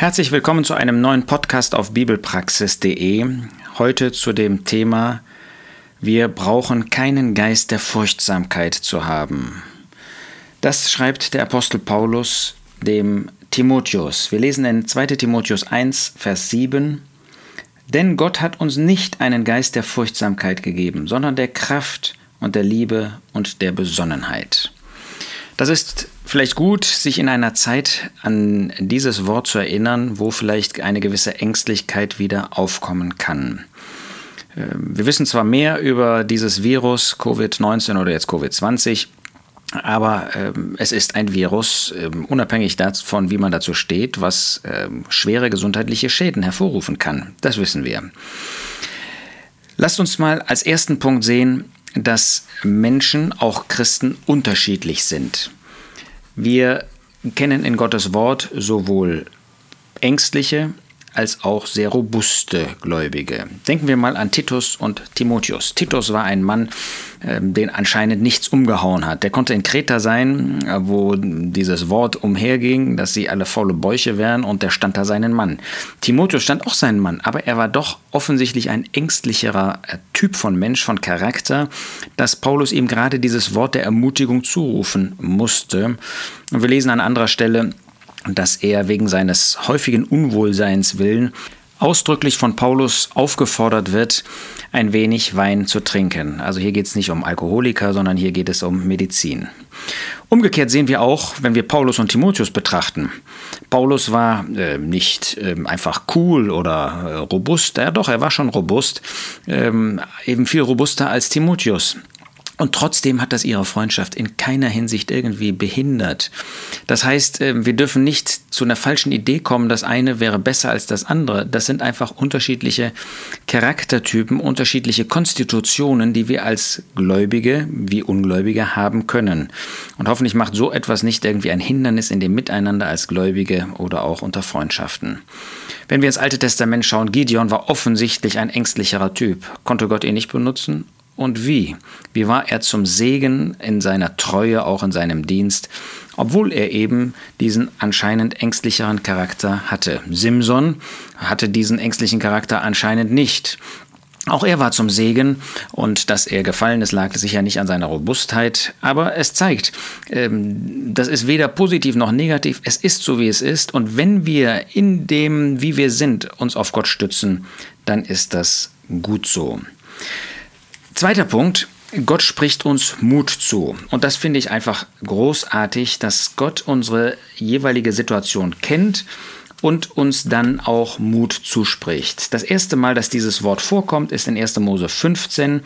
Herzlich willkommen zu einem neuen Podcast auf bibelpraxis.de. Heute zu dem Thema Wir brauchen keinen Geist der Furchtsamkeit zu haben. Das schreibt der Apostel Paulus dem Timotheus. Wir lesen in 2 Timotheus 1, Vers 7. Denn Gott hat uns nicht einen Geist der Furchtsamkeit gegeben, sondern der Kraft und der Liebe und der Besonnenheit. Das ist vielleicht gut, sich in einer Zeit an dieses Wort zu erinnern, wo vielleicht eine gewisse Ängstlichkeit wieder aufkommen kann. Ähm, wir wissen zwar mehr über dieses Virus Covid-19 oder jetzt Covid-20, aber ähm, es ist ein Virus, ähm, unabhängig davon, wie man dazu steht, was ähm, schwere gesundheitliche Schäden hervorrufen kann. Das wissen wir. Lasst uns mal als ersten Punkt sehen, dass Menschen, auch Christen, unterschiedlich sind. Wir kennen in Gottes Wort sowohl ängstliche als auch sehr robuste Gläubige. Denken wir mal an Titus und Timotheus. Titus war ein Mann, ähm, den anscheinend nichts umgehauen hat. Der konnte in Kreta sein, äh, wo dieses Wort umherging, dass sie alle faule Bäuche wären und der stand da seinen Mann. Timotheus stand auch seinen Mann, aber er war doch offensichtlich ein ängstlicherer äh, Typ von Mensch, von Charakter, dass Paulus ihm gerade dieses Wort der Ermutigung zurufen musste. Und wir lesen an anderer Stelle, dass er wegen seines häufigen Unwohlseins willen ausdrücklich von Paulus aufgefordert wird, ein wenig Wein zu trinken. Also hier geht es nicht um Alkoholiker, sondern hier geht es um Medizin. Umgekehrt sehen wir auch, wenn wir Paulus und Timotheus betrachten. Paulus war äh, nicht äh, einfach cool oder äh, robust, ja doch, er war schon robust, ähm, eben viel robuster als Timotheus. Und trotzdem hat das ihre Freundschaft in keiner Hinsicht irgendwie behindert. Das heißt, ähm, wir dürfen nicht zu einer falschen Idee kommen, das eine wäre besser als das andere. Das sind einfach unterschiedliche Charaktertypen, unterschiedliche Konstitutionen, die wir als Gläubige wie Ungläubige haben können. Und hoffentlich macht so etwas nicht irgendwie ein Hindernis in dem Miteinander als Gläubige oder auch unter Freundschaften. Wenn wir ins Alte Testament schauen, Gideon war offensichtlich ein ängstlicherer Typ. Konnte Gott ihn nicht benutzen? Und wie? Wie war er zum Segen in seiner Treue, auch in seinem Dienst, obwohl er eben diesen anscheinend ängstlicheren Charakter hatte. Simson hatte diesen ängstlichen Charakter anscheinend nicht. Auch er war zum Segen und dass er gefallen ist, lag sicher nicht an seiner Robustheit, aber es zeigt, ähm, das ist weder positiv noch negativ, es ist so, wie es ist und wenn wir in dem, wie wir sind, uns auf Gott stützen, dann ist das gut so. Zweiter Punkt. Gott spricht uns Mut zu. Und das finde ich einfach großartig, dass Gott unsere jeweilige Situation kennt und uns dann auch Mut zuspricht. Das erste Mal, dass dieses Wort vorkommt, ist in 1. Mose 15.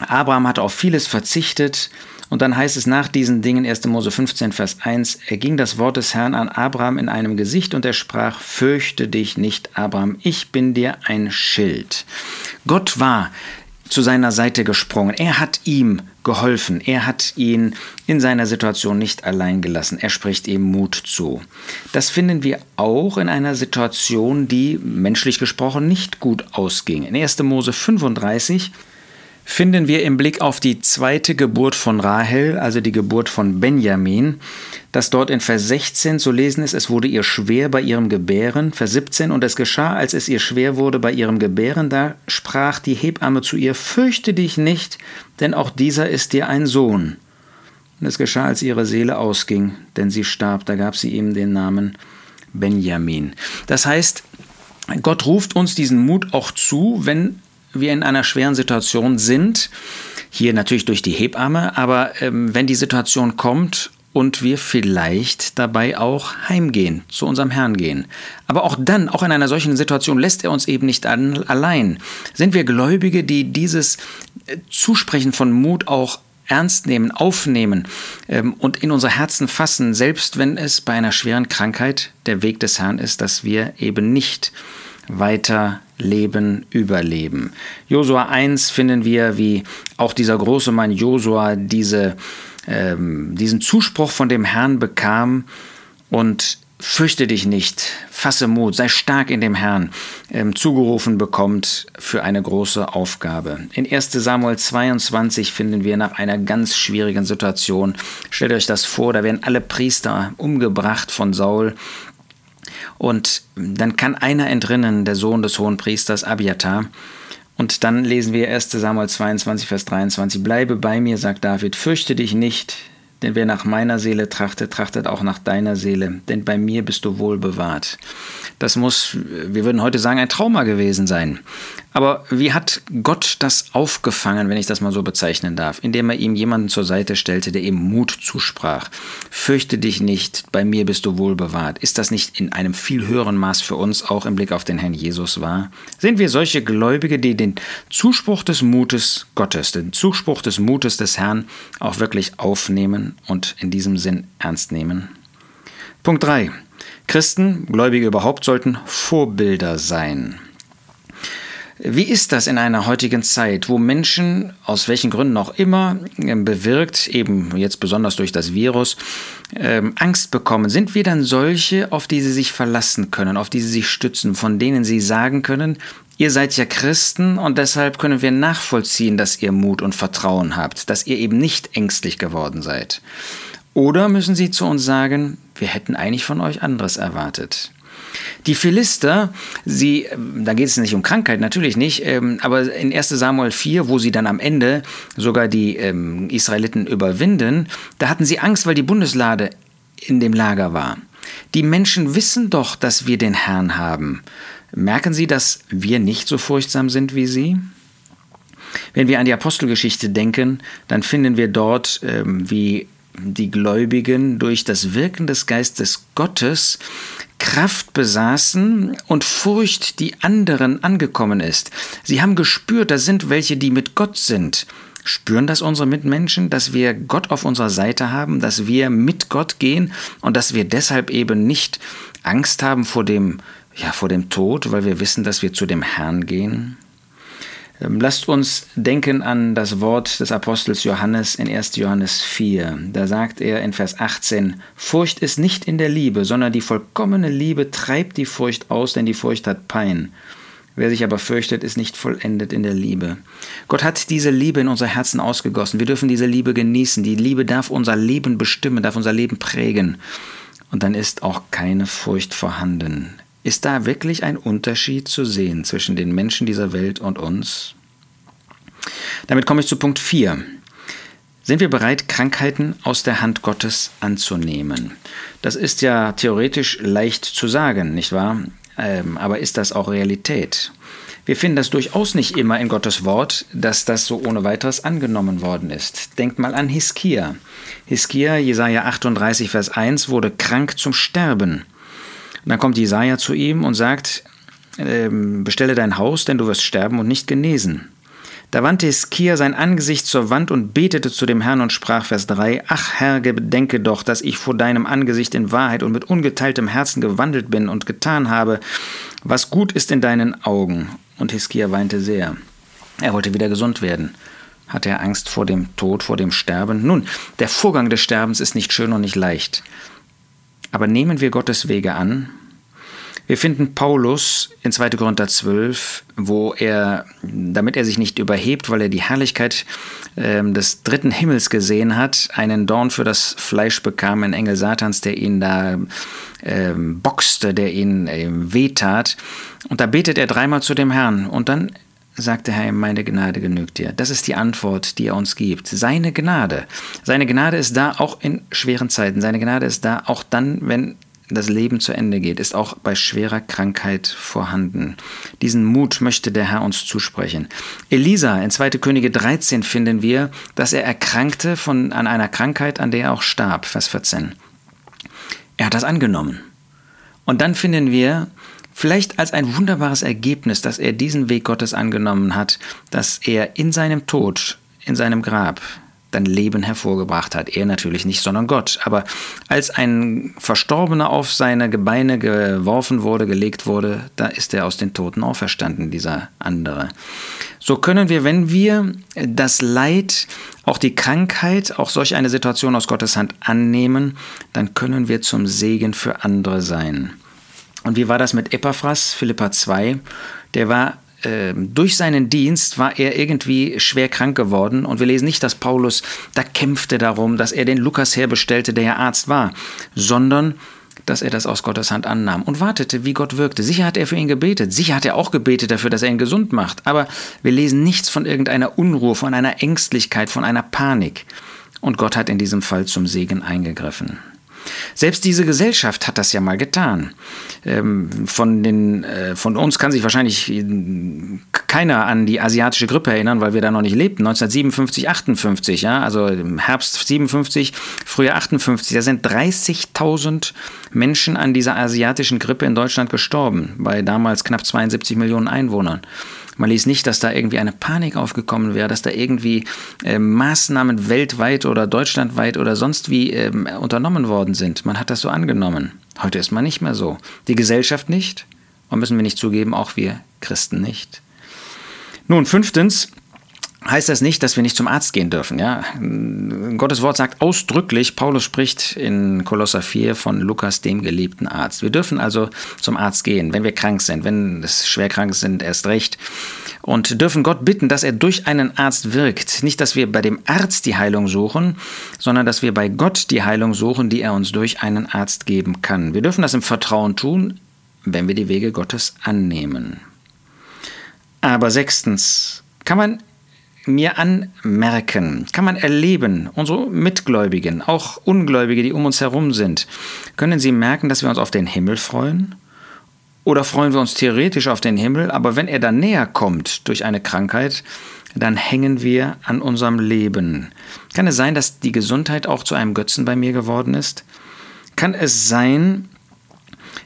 Abraham hat auf vieles verzichtet. Und dann heißt es nach diesen Dingen, 1. Mose 15, Vers 1, er ging das Wort des Herrn an Abraham in einem Gesicht und er sprach, fürchte dich nicht, Abraham, ich bin dir ein Schild. Gott war zu seiner Seite gesprungen. Er hat ihm geholfen. Er hat ihn in seiner Situation nicht allein gelassen. Er spricht ihm Mut zu. Das finden wir auch in einer Situation, die menschlich gesprochen nicht gut ausging. In 1. Mose 35 finden wir im Blick auf die zweite Geburt von Rahel, also die Geburt von Benjamin, dass dort in Vers 16 zu lesen ist, es wurde ihr schwer bei ihrem Gebären. Vers 17, und es geschah, als es ihr schwer wurde bei ihrem Gebären, da sprach die Hebamme zu ihr, fürchte dich nicht, denn auch dieser ist dir ein Sohn. Und es geschah, als ihre Seele ausging, denn sie starb, da gab sie ihm den Namen Benjamin. Das heißt, Gott ruft uns diesen Mut auch zu, wenn wir in einer schweren Situation sind, hier natürlich durch die Hebamme, aber ähm, wenn die Situation kommt und wir vielleicht dabei auch heimgehen, zu unserem Herrn gehen. Aber auch dann, auch in einer solchen Situation, lässt er uns eben nicht an, allein. Sind wir Gläubige, die dieses äh, Zusprechen von Mut auch ernst nehmen, aufnehmen ähm, und in unser Herzen fassen, selbst wenn es bei einer schweren Krankheit der Weg des Herrn ist, dass wir eben nicht weiter leben, überleben. Josua 1 finden wir, wie auch dieser große Mann Josua diese, ähm, diesen Zuspruch von dem Herrn bekam und fürchte dich nicht, fasse Mut, sei stark in dem Herrn, ähm, zugerufen bekommt für eine große Aufgabe. In 1 Samuel 22 finden wir nach einer ganz schwierigen Situation, stellt euch das vor, da werden alle Priester umgebracht von Saul Und dann kann einer entrinnen, der Sohn des hohen Priesters Abiatar. Und dann lesen wir 1 Samuel 22, Vers 23. Bleibe bei mir, sagt David, fürchte dich nicht, denn wer nach meiner Seele trachtet, trachtet auch nach deiner Seele, denn bei mir bist du wohl bewahrt. Das muss, wir würden heute sagen, ein Trauma gewesen sein. Aber wie hat Gott das aufgefangen, wenn ich das mal so bezeichnen darf? Indem er ihm jemanden zur Seite stellte, der ihm Mut zusprach. Fürchte dich nicht, bei mir bist du wohl bewahrt. Ist das nicht in einem viel höheren Maß für uns auch im Blick auf den Herrn Jesus wahr? Sind wir solche Gläubige, die den Zuspruch des Mutes Gottes, den Zuspruch des Mutes des Herrn auch wirklich aufnehmen und in diesem Sinn ernst nehmen? Punkt 3. Christen, Gläubige überhaupt, sollten Vorbilder sein. Wie ist das in einer heutigen Zeit, wo Menschen aus welchen Gründen auch immer ähm, bewirkt, eben jetzt besonders durch das Virus, ähm, Angst bekommen? Sind wir dann solche, auf die sie sich verlassen können, auf die sie sich stützen, von denen sie sagen können, ihr seid ja Christen und deshalb können wir nachvollziehen, dass ihr Mut und Vertrauen habt, dass ihr eben nicht ängstlich geworden seid? Oder müssen sie zu uns sagen, wir hätten eigentlich von euch anderes erwartet? Die Philister, sie, ähm, da geht es nicht um Krankheit, natürlich nicht, ähm, aber in 1 Samuel 4, wo sie dann am Ende sogar die ähm, Israeliten überwinden, da hatten sie Angst, weil die Bundeslade in dem Lager war. Die Menschen wissen doch, dass wir den Herrn haben. Merken Sie, dass wir nicht so furchtsam sind wie Sie? Wenn wir an die Apostelgeschichte denken, dann finden wir dort, wie die Gläubigen durch das Wirken des Geistes Gottes Kraft besaßen und Furcht die anderen angekommen ist. Sie haben gespürt, da sind welche, die mit Gott sind. Spüren das unsere Mitmenschen, dass wir Gott auf unserer Seite haben, dass wir mit Gott gehen und dass wir deshalb eben nicht Angst haben vor dem, ja, vor dem Tod, weil wir wissen, dass wir zu dem Herrn gehen? Ähm, lasst uns denken an das Wort des Apostels Johannes in 1. Johannes 4. Da sagt er in Vers 18, Furcht ist nicht in der Liebe, sondern die vollkommene Liebe treibt die Furcht aus, denn die Furcht hat Pein. Wer sich aber fürchtet, ist nicht vollendet in der Liebe. Gott hat diese Liebe in unser Herzen ausgegossen. Wir dürfen diese Liebe genießen. Die Liebe darf unser Leben bestimmen, darf unser Leben prägen. Und dann ist auch keine Furcht vorhanden. Ist da wirklich ein Unterschied zu sehen zwischen den Menschen dieser Welt und uns? Damit komme ich zu Punkt 4. Sind wir bereit, Krankheiten aus der Hand Gottes anzunehmen? Das ist ja theoretisch leicht zu sagen, nicht wahr? Ähm, aber ist das auch Realität? Wir finden das durchaus nicht immer in Gottes Wort, dass das so ohne weiteres angenommen worden ist. Denkt mal an Hiskia. Hiskia, Jesaja 38, Vers 1, wurde krank zum Sterben. Und dann kommt Jesaja zu ihm und sagt: ähm, Bestelle dein Haus, denn du wirst sterben und nicht genesen. Da wandte Hiskia sein Angesicht zur Wand und betete zu dem Herrn und sprach, Vers 3, Ach Herr, bedenke doch, dass ich vor deinem Angesicht in Wahrheit und mit ungeteiltem Herzen gewandelt bin und getan habe, was gut ist in deinen Augen. Und Hiskia weinte sehr. Er wollte wieder gesund werden. Hatte er Angst vor dem Tod, vor dem Sterben? Nun, der Vorgang des Sterbens ist nicht schön und nicht leicht. Aber nehmen wir Gottes Wege an. Wir finden Paulus in 2. Korinther 12, wo er, damit er sich nicht überhebt, weil er die Herrlichkeit äh, des dritten Himmels gesehen hat, einen Dorn für das Fleisch bekam, ein Engel Satans, der ihn da äh, boxte, der ihn äh, wehtat. Und da betet er dreimal zu dem Herrn. Und dann sagt der Herr, meine Gnade genügt dir. Das ist die Antwort, die er uns gibt. Seine Gnade. Seine Gnade ist da auch in schweren Zeiten. Seine Gnade ist da auch dann, wenn das Leben zu Ende geht, ist auch bei schwerer Krankheit vorhanden. Diesen Mut möchte der Herr uns zusprechen. Elisa in 2. Könige 13 finden wir, dass er erkrankte von, an einer Krankheit, an der er auch starb. Vers 14. Er hat das angenommen. Und dann finden wir, Vielleicht als ein wunderbares Ergebnis, dass er diesen Weg Gottes angenommen hat, dass er in seinem Tod, in seinem Grab, dann Leben hervorgebracht hat. Er natürlich nicht, sondern Gott. Aber als ein Verstorbener auf seine Gebeine geworfen wurde, gelegt wurde, da ist er aus den Toten auferstanden, dieser andere. So können wir, wenn wir das Leid, auch die Krankheit, auch solch eine Situation aus Gottes Hand annehmen, dann können wir zum Segen für andere sein. Und wie war das mit Epaphras, Philippa 2? Der war ähm, durch seinen Dienst war er irgendwie schwer krank geworden und wir lesen nicht, dass Paulus da kämpfte darum, dass er den Lukas herbestellte, der ja Arzt war, sondern dass er das aus Gottes Hand annahm und wartete, wie Gott wirkte. Sicher hat er für ihn gebetet, sicher hat er auch gebetet dafür, dass er ihn gesund macht, aber wir lesen nichts von irgendeiner Unruhe, von einer Ängstlichkeit, von einer Panik. Und Gott hat in diesem Fall zum Segen eingegriffen. Selbst diese Gesellschaft hat das ja mal getan. Ähm, von, den, äh, von uns kann sich wahrscheinlich äh, keiner an die asiatische Grippe erinnern, weil wir da noch nicht lebten. 1957, 58, ja, also im Herbst 57, Frühjahr 58, da sind 30.000 Menschen an dieser asiatischen Grippe in Deutschland gestorben, bei damals knapp 72 Millionen Einwohnern. Man ließ nicht, dass da irgendwie eine Panik aufgekommen wäre, dass da irgendwie äh, Maßnahmen weltweit oder deutschlandweit oder sonst wie äh, unternommen worden sind. Man hat das so angenommen. Heute ist man nicht mehr so. Die Gesellschaft nicht und müssen wir nicht zugeben, auch wir Christen nicht. Nun, fünftens, heißt das nicht, dass wir nicht zum Arzt gehen dürfen. Ja? Gottes Wort sagt ausdrücklich, Paulus spricht in Kolosser 4 von Lukas, dem geliebten Arzt. Wir dürfen also zum Arzt gehen, wenn wir krank sind, wenn es schwer krank sind, erst recht. Und dürfen Gott bitten, dass er durch einen Arzt wirkt. Nicht, dass wir bei dem Arzt die Heilung suchen, sondern dass wir bei Gott die Heilung suchen, die er uns durch einen Arzt geben kann. Wir dürfen das im Vertrauen tun, wenn wir die Wege Gottes annehmen. Aber sechstens, kann man mir anmerken, kann man erleben, unsere Mitgläubigen, auch Ungläubige, die um uns herum sind, können sie merken, dass wir uns auf den Himmel freuen? Oder freuen wir uns theoretisch auf den Himmel, aber wenn er dann näher kommt durch eine Krankheit, dann hängen wir an unserem Leben. Kann es sein, dass die Gesundheit auch zu einem Götzen bei mir geworden ist? Kann es sein,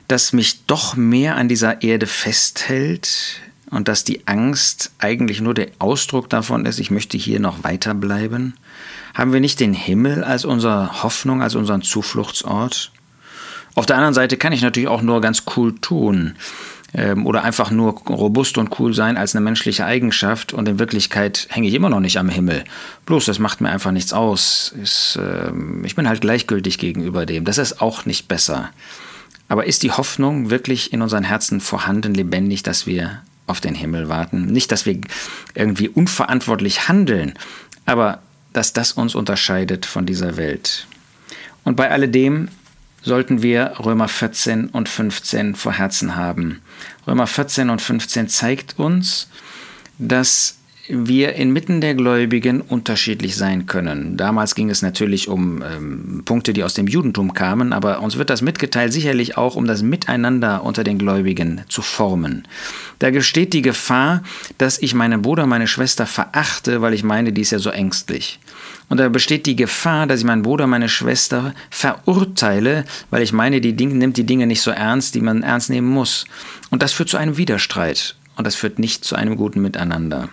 dass mich doch mehr an dieser Erde festhält, und dass die Angst eigentlich nur der Ausdruck davon ist, ich möchte hier noch weiterbleiben? Haben wir nicht den Himmel als unsere Hoffnung, als unseren Zufluchtsort? Auf der anderen Seite kann ich natürlich auch nur ganz cool tun ähm, oder einfach nur robust und cool sein als eine menschliche Eigenschaft und in Wirklichkeit hänge ich immer noch nicht am Himmel. Bloß das macht mir einfach nichts aus. Ist, äh, ich bin halt gleichgültig gegenüber dem. Das ist auch nicht besser. Aber ist die Hoffnung wirklich in unseren Herzen vorhanden, lebendig, dass wir auf den Himmel warten. Nicht, dass wir irgendwie unverantwortlich handeln, aber dass das uns unterscheidet von dieser Welt. Und bei alledem sollten wir Römer 14 und 15 vor Herzen haben. Römer 14 und 15 zeigt uns, dass wir inmitten der Gläubigen unterschiedlich sein können. Damals ging es natürlich um ähm, Punkte, die aus dem Judentum kamen, aber uns wird das mitgeteilt sicherlich auch, um das Miteinander unter den Gläubigen zu formen. Da gesteht die Gefahr, dass ich meinen Bruder, meine Schwester verachte, weil ich meine, die ist ja so ängstlich. Und da besteht die Gefahr, dass ich meinen Bruder, meine Schwester verurteile, weil ich meine, die Dinge, nimmt die Dinge nicht so ernst, die man ernst nehmen muss. Und das führt zu einem Widerstreit. Und das führt nicht zu einem guten Miteinander.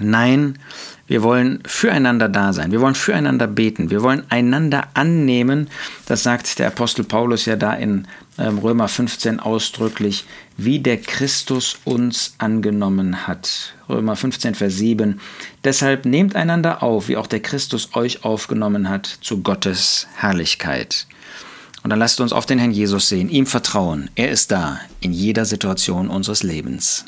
Nein, wir wollen füreinander da sein. Wir wollen füreinander beten. Wir wollen einander annehmen. Das sagt der Apostel Paulus ja da in ähm, Römer 15 ausdrücklich, wie der Christus uns angenommen hat. Römer 15, Vers 7. Deshalb nehmt einander auf, wie auch der Christus euch aufgenommen hat, zu Gottes Herrlichkeit. Und dann lasst uns auf den Herrn Jesus sehen, ihm vertrauen. Er ist da in jeder Situation unseres Lebens.